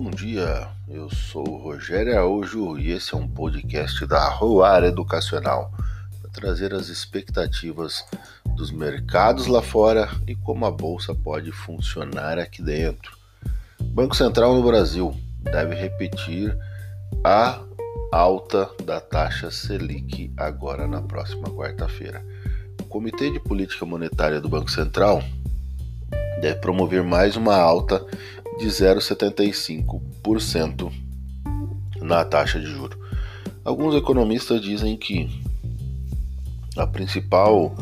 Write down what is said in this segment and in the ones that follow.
dia. Eu sou o Rogério Araújo e esse é um podcast da Roar Educacional para trazer as expectativas dos mercados lá fora e como a bolsa pode funcionar aqui dentro. Banco Central no Brasil deve repetir a alta da taxa Selic agora na próxima quarta-feira. O Comitê de Política Monetária do Banco Central deve promover mais uma alta de 0,75% na taxa de juro. Alguns economistas dizem que a principal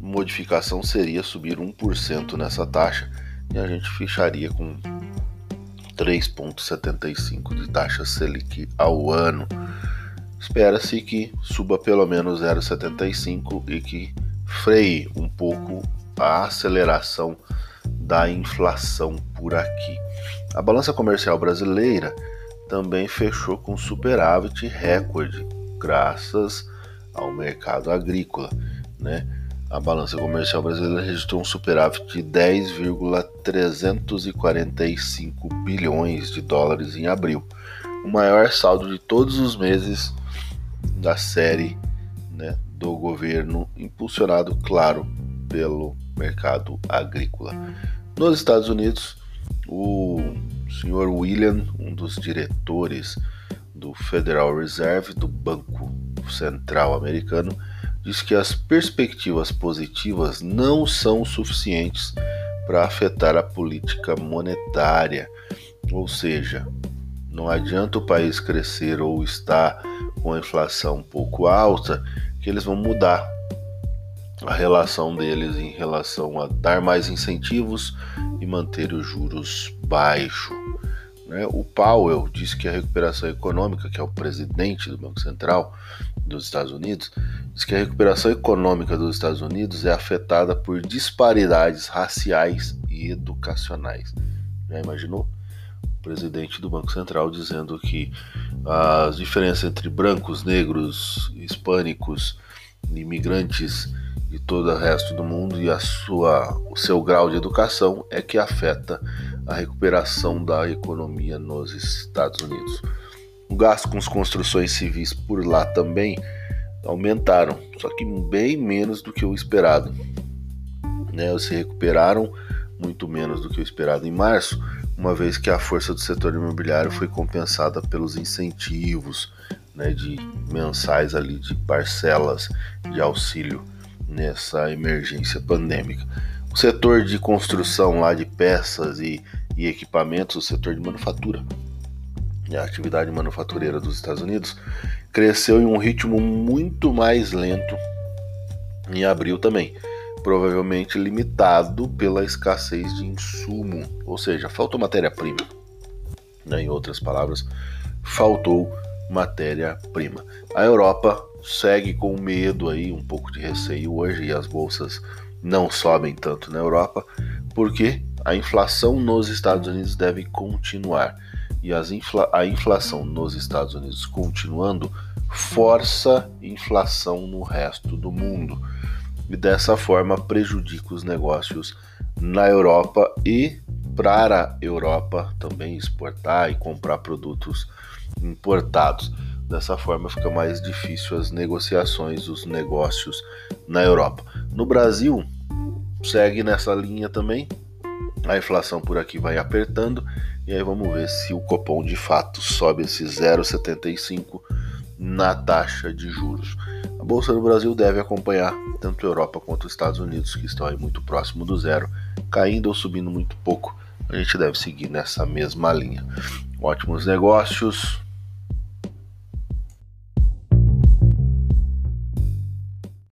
modificação seria subir 1% nessa taxa e a gente fecharia com 3,75% de taxa Selic ao ano. Espera-se que suba pelo menos 0,75% e que freie um pouco a aceleração da inflação por aqui. A balança comercial brasileira também fechou com superávit recorde, graças ao mercado agrícola, né? A balança comercial brasileira registrou um superávit de 10,345 bilhões de dólares em abril, o maior saldo de todos os meses da série né, do governo, impulsionado, claro, pelo mercado agrícola. Nos Estados Unidos, o senhor William, um dos diretores do Federal Reserve, do Banco Central Americano, diz que as perspectivas positivas não são suficientes para afetar a política monetária, ou seja, não adianta o país crescer ou estar com a inflação um pouco alta que eles vão mudar a relação deles em relação a dar mais incentivos e manter os juros baixos. Né? O Powell disse que a recuperação econômica, que é o presidente do Banco Central dos Estados Unidos, diz que a recuperação econômica dos Estados Unidos é afetada por disparidades raciais e educacionais. Já imaginou? O presidente do Banco Central dizendo que as diferenças entre brancos, negros, hispânicos, imigrantes de todo o resto do mundo e a sua, o seu grau de educação é que afeta a recuperação da economia nos Estados Unidos. O gasto com as construções civis por lá também aumentaram, só que bem menos do que o esperado. Né? Se recuperaram muito menos do que o esperado em março, uma vez que a força do setor imobiliário foi compensada pelos incentivos né, de mensais ali de parcelas de auxílio nessa emergência pandêmica. O setor de construção lá de peças e, e equipamentos, o setor de manufatura, a atividade manufatureira dos Estados Unidos, cresceu em um ritmo muito mais lento em abril também, provavelmente limitado pela escassez de insumo, ou seja, faltou matéria-prima. Né? Em outras palavras, faltou matéria-prima. A Europa segue com medo aí, um pouco de receio hoje e as bolsas não sobem tanto na Europa, porque a inflação nos Estados Unidos deve continuar. E infla a inflação nos Estados Unidos continuando força inflação no resto do mundo. E dessa forma prejudica os negócios na Europa e para a Europa também exportar e comprar produtos importados. Dessa forma fica mais difícil as negociações, os negócios na Europa. No Brasil, segue nessa linha também. A inflação por aqui vai apertando e aí vamos ver se o Copom de fato sobe esse 0,75 na taxa de juros. A bolsa do Brasil deve acompanhar tanto a Europa quanto os Estados Unidos, que estão aí muito próximo do zero, caindo ou subindo muito pouco. A gente deve seguir nessa mesma linha. Ótimos negócios,